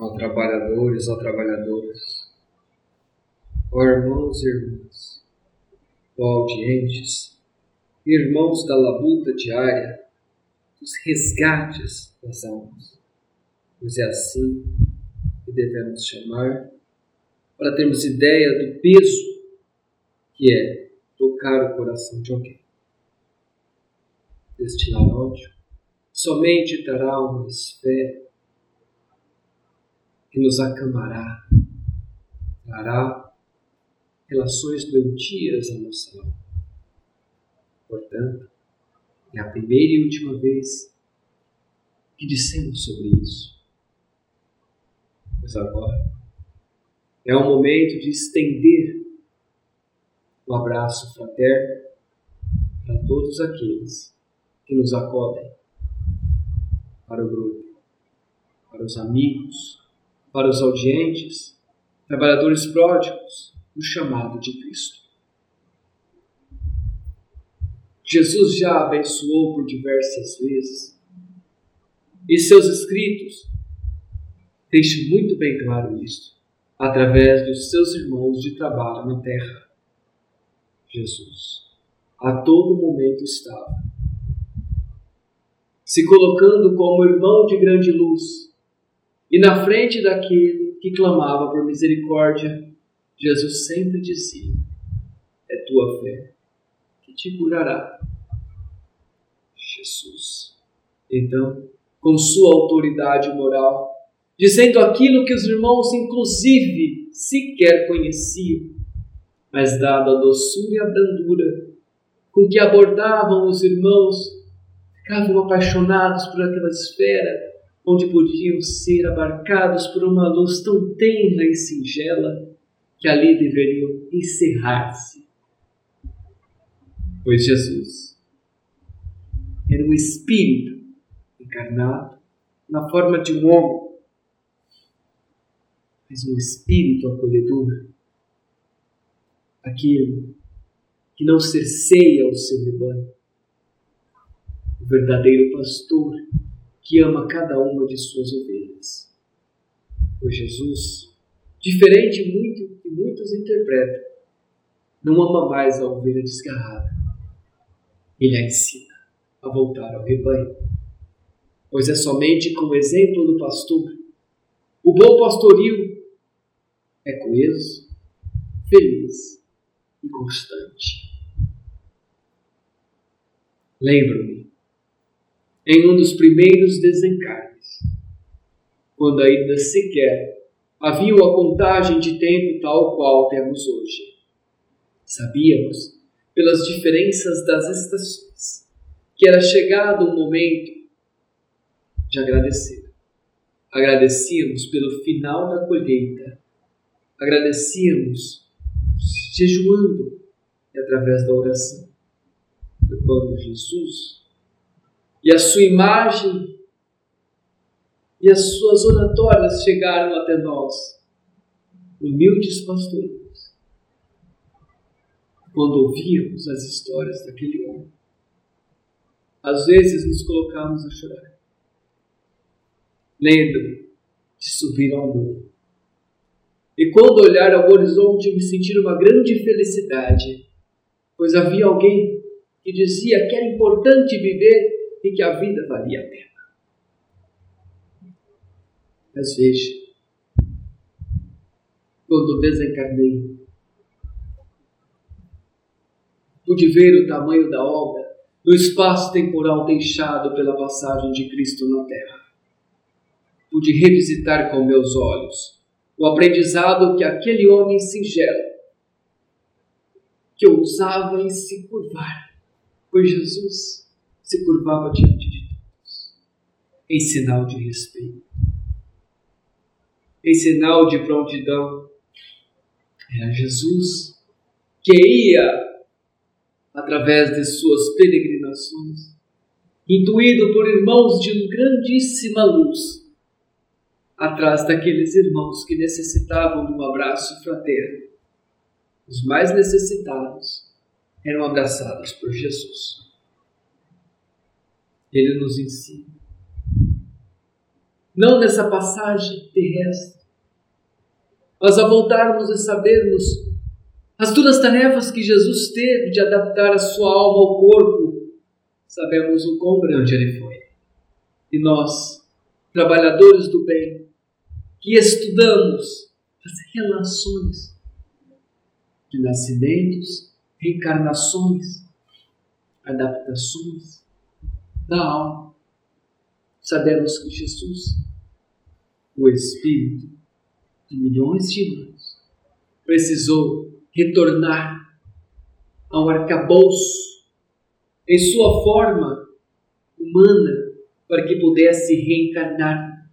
ó trabalhadores, ó trabalhadoras, ó irmãos e irmãs, ó audientes, irmãos da labuta diária, dos resgates das almas. Pois é assim que devemos chamar, para termos ideia do peso que é tocar o coração de alguém. Destinar ódio somente terá uma esfera que nos acamará, trará relações doentias à nossa alma. Portanto, é a primeira e última vez que dissemos sobre isso. Mas agora é o momento de estender o abraço fraterno para todos aqueles que nos acodem para o grupo, para os amigos, para os audientes, trabalhadores pródigos, o chamado de Cristo. Jesus já abençoou por diversas vezes e seus escritos deixam muito bem claro isso, através dos seus irmãos de trabalho na terra. Jesus a todo momento estava se colocando como irmão de grande luz. E na frente daquele que clamava por misericórdia, Jesus sempre dizia: É tua fé que te curará. Jesus. Então, com sua autoridade moral, dizendo aquilo que os irmãos, inclusive, sequer conheciam, mas dada a doçura e a brandura com que abordavam os irmãos ficavam apaixonados por aquela esfera onde podiam ser abarcados por uma luz tão tenra e singela que ali deveriam encerrar-se. Pois Jesus era um espírito encarnado na forma de um homem, mas um espírito acolhedor, aquele que não cerceia o seu rebanho, o verdadeiro pastor que ama cada uma de suas ovelhas. Pois Jesus, diferente muito que muitos interpretam, não ama mais a ovelha desgarrada. Ele a ensina a voltar ao rebanho. Pois é somente com o exemplo do pastor, o bom pastoril é coeso, feliz e constante. Lembro-me em um dos primeiros desencarnes, quando ainda sequer havia uma contagem de tempo tal qual temos hoje. Sabíamos, pelas diferenças das estações, que era chegado o momento de agradecer. Agradecíamos pelo final da colheita, agradecíamos jejuando e através da oração. Foi quando Jesus e a sua imagem e as suas oratórias chegaram até nós, humildes pastorinhos, quando ouvíamos as histórias daquele homem. Às vezes nos colocamos a chorar. Lembro de subir ao morro. E quando olhar ao horizonte, me sentir uma grande felicidade, pois havia alguém que dizia que era importante viver e que a vida valia a pena. Mas veja, quando desencarnei, pude ver o tamanho da obra do espaço temporal deixado pela passagem de Cristo na Terra. Pude revisitar com meus olhos o aprendizado que aquele homem singelo, que ousava em se curvar por Jesus, se curvava diante de todos, em sinal de respeito, em sinal de prontidão. Era Jesus que ia, através de suas peregrinações, intuído por irmãos de grandíssima luz, atrás daqueles irmãos que necessitavam de um abraço fraterno. Os mais necessitados eram abraçados por Jesus ele nos ensina. não nessa passagem terrestre, mas a voltarmos a sabermos as duras tarefas que Jesus teve de adaptar a sua alma ao corpo, sabemos o quão grande ele foi. E nós, trabalhadores do bem, que estudamos as relações de nascimentos, reencarnações, adaptações da alma, sabemos que Jesus, o Espírito de milhões de anos, precisou retornar ao arcabouço em sua forma humana para que pudesse reencarnar.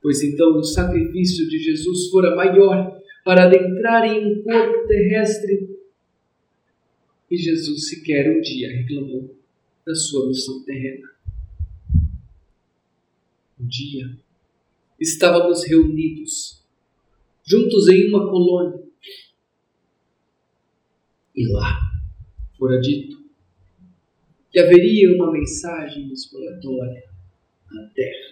Pois então o sacrifício de Jesus fora maior para adentrar em um corpo terrestre. E Jesus sequer um dia reclamou da sua missão terrena. Um dia estávamos reunidos, juntos em uma colônia, e lá fora dito que haveria uma mensagem exploratória na Terra.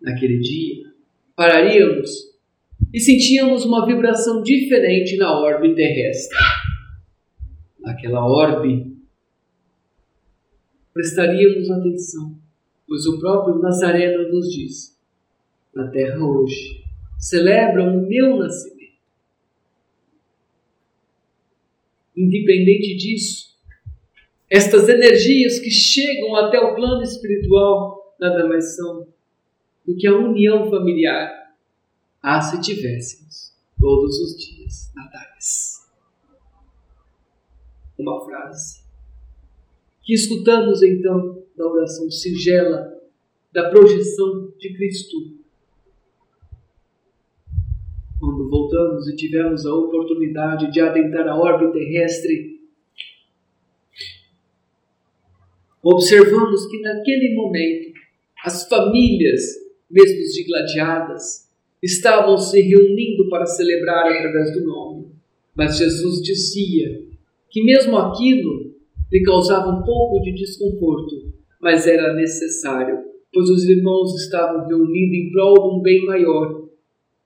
Naquele dia, pararíamos e sentíamos uma vibração diferente na orbe terrestre. Naquela orbe, prestaríamos atenção, pois o próprio Nazareno nos diz: na Terra hoje celebram o meu nascimento. Independente disso, estas energias que chegam até o plano espiritual nada mais são do que a união familiar. Ah, se tivéssemos todos os dias natais. Uma frase que escutamos então da oração singela da projeção de Cristo. Quando voltamos e tivemos a oportunidade de adentrar a órbita terrestre, observamos que naquele momento as famílias, mesmo digladiadas, estavam se reunindo para celebrar através do nome. Mas Jesus dizia que mesmo aquilo lhe causava um pouco de desconforto, mas era necessário, pois os irmãos estavam reunidos em prol de um bem maior.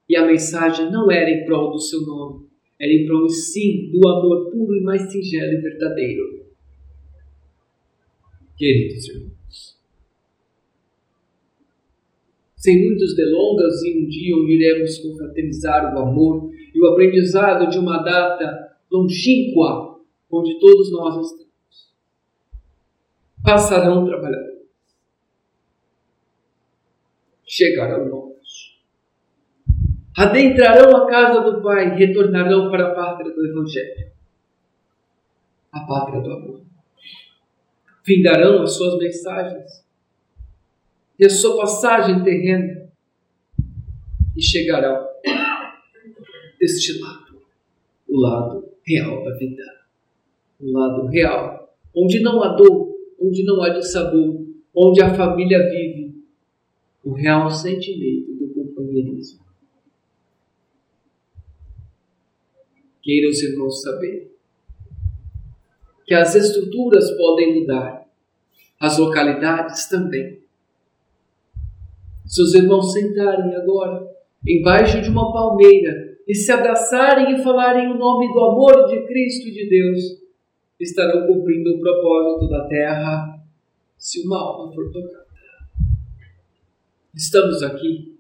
E a mensagem não era em prol do seu nome, era em prol sim do amor puro e mais singelo e verdadeiro queridos irmãos. Sem muitas delongas, em um dia onde iremos confraternizar o amor e o aprendizado de uma data longínqua, onde todos nós. Passarão trabalhadores. Chegarão novos. Adentrarão a casa do Pai e retornarão para a pátria do Evangelho. A pátria do amor findarão as suas mensagens e a sua passagem terrena e chegarão deste lado, o lado real da vida, o lado real, onde não há dor, onde não há dissabor, onde a família vive o real sentimento do companheirismo. Queiram os irmãos saber que as estruturas podem mudar, as localidades também. Se os irmãos sentarem agora embaixo de uma palmeira e se abraçarem e falarem o nome do amor de Cristo e de Deus, estarão cumprindo o propósito da terra se uma alma for tocada. Estamos aqui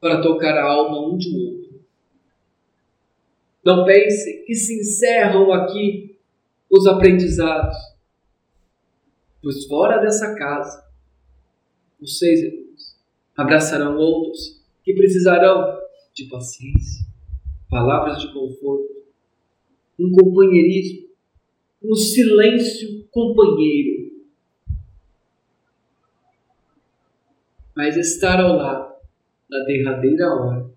para tocar a alma um de outro. Não pensem que se encerram aqui os aprendizados. Pois fora dessa casa, seis irmãos abraçarão outros que precisarão de paciência, palavras de conforto, um companheirismo, um silêncio companheiro. Mas estar ao lado na derradeira hora,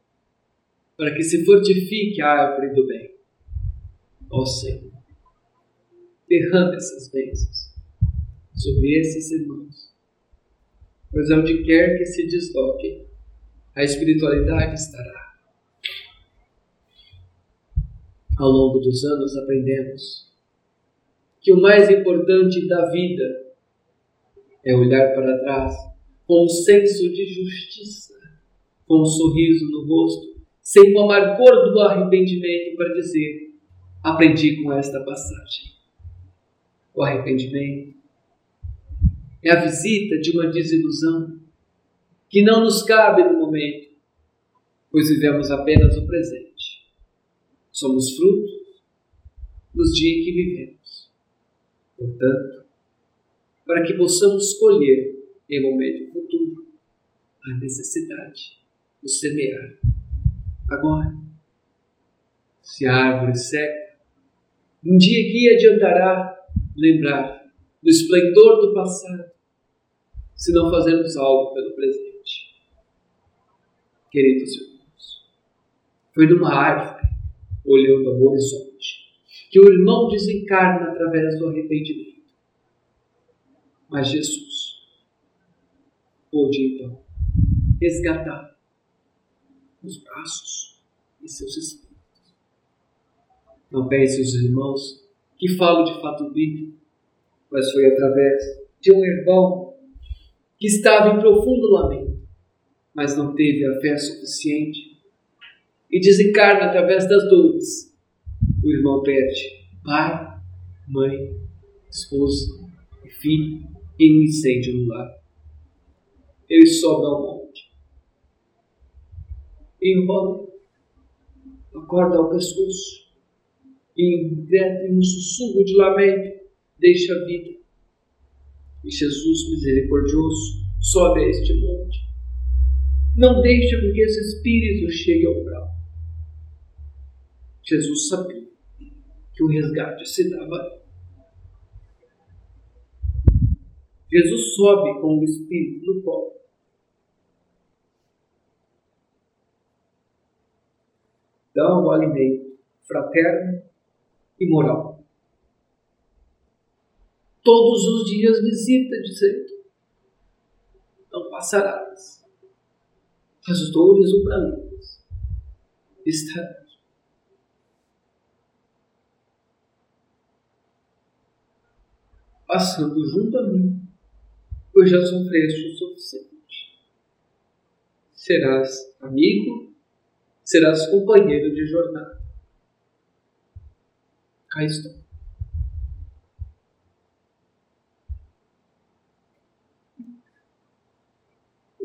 para que se fortifique a árvore do bem. Ó Senhor derrame essas bênçãos sobre esses irmãos. Pois onde quer que se desloquem, a espiritualidade estará. Ao longo dos anos aprendemos que o mais importante da vida é olhar para trás, com um senso de justiça, com um sorriso no rosto, sem o amargor do arrependimento para dizer: aprendi com esta passagem. O arrependimento é a visita de uma desilusão que não nos cabe no momento, pois vivemos apenas o presente. Somos frutos dos dias que vivemos. Portanto, para que possamos escolher em momento futuro a necessidade de semear agora. Se a árvore seca, um dia que adiantará lembrar do esplendor do passado, se não fazermos algo pelo presente. Queridos irmãos, foi numa árvore, olhando ao horizonte, que o irmão desencarna através do arrependimento. Mas Jesus pôde então resgatar os braços e seus espíritos. Não pense os irmãos que falo de fato bíblico, mas foi através de um irmão que estava em profundo lamento, mas não teve a fé suficiente e desencarna através das dores. O irmão perde pai, mãe, esposa e filho em um incêndio no lar. Ele sobe ao monte, enrola, acorda ao pescoço e, em um sussurro de lamento, deixa a vida e Jesus, misericordioso, sobe a este monte. Não deixe com que esse espírito chegue ao grau. Jesus sabia que o resgate se dava. Jesus sobe com o espírito no colo. Dá o alimento fraterno e moral todos os dias visita, dizendo: Não passarás as dores umbrais estarão. Passando junto a mim, pois já sofreste o suficiente. Serás amigo, serás companheiro de jornada. Cá estou.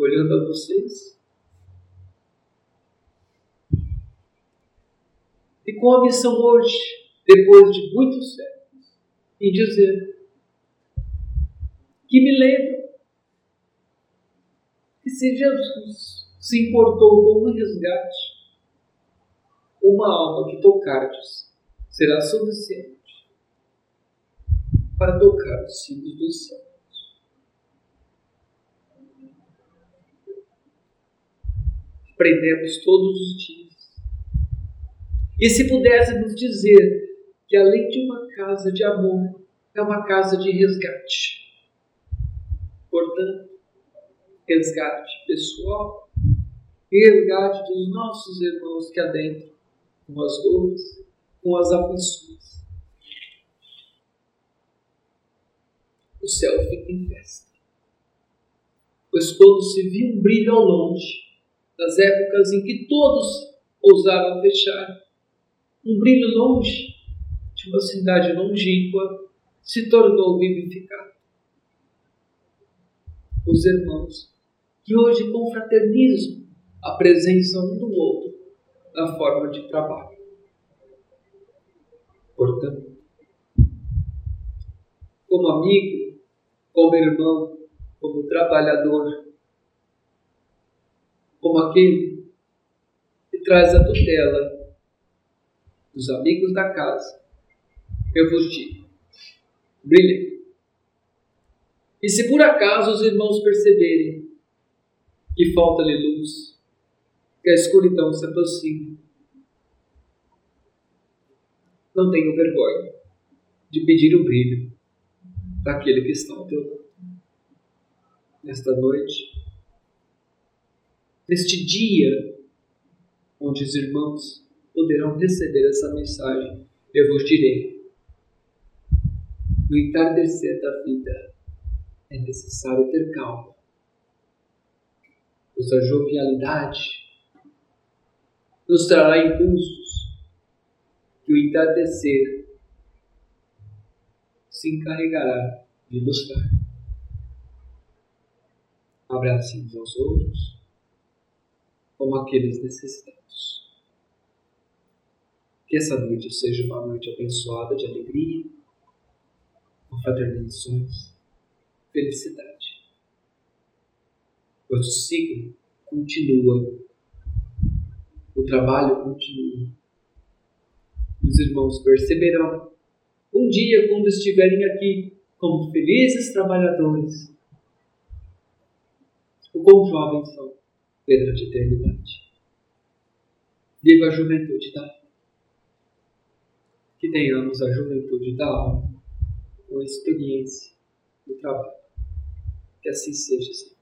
olhando a vocês. E com a missão hoje, depois de muitos séculos, em dizer que me lembro que se Jesus se importou com o resgate, uma alma que tocardes será suficiente para tocar os cimos do céu. aprendemos todos os dias. E se pudéssemos dizer que além de uma casa de amor, é uma casa de resgate. Portanto, resgate pessoal e resgate dos nossos irmãos que adentram com as dores, com as aflições. O céu fica em festa, pois quando se viu um brilho ao longe, das épocas em que todos ousaram fechar. Um brilho longe de uma cidade longínqua se tornou vivificado. Os irmãos que hoje confraternizam a presença um do outro na forma de trabalho. Portanto, como amigo, como irmão, como trabalhador, como aquele que traz a tutela dos amigos da casa, eu vos digo: brilhem. E se por acaso os irmãos perceberem que falta-lhe luz, que a escuridão se aproxima, não tenham vergonha de pedir o brilho daquele que está ao teu lado. Nesta noite, neste dia onde os irmãos poderão receber essa mensagem, eu vos direi: no entardecer da vida é necessário ter calma pois a jovialidade nos trará impulsos que o entardecer se encarregará de nos dar. Abracemos aos outros como aqueles necessitados. Que essa noite seja uma noite abençoada de alegria, confraternizações, felicidade. Pois o ciclo continua, o trabalho continua. Os irmãos perceberão um dia, quando estiverem aqui como felizes trabalhadores, o quão jovens são perante a eternidade. Viva a juventude da alma. Que tenhamos a juventude da alma com a experiência do trabalho. Que assim seja, Senhor.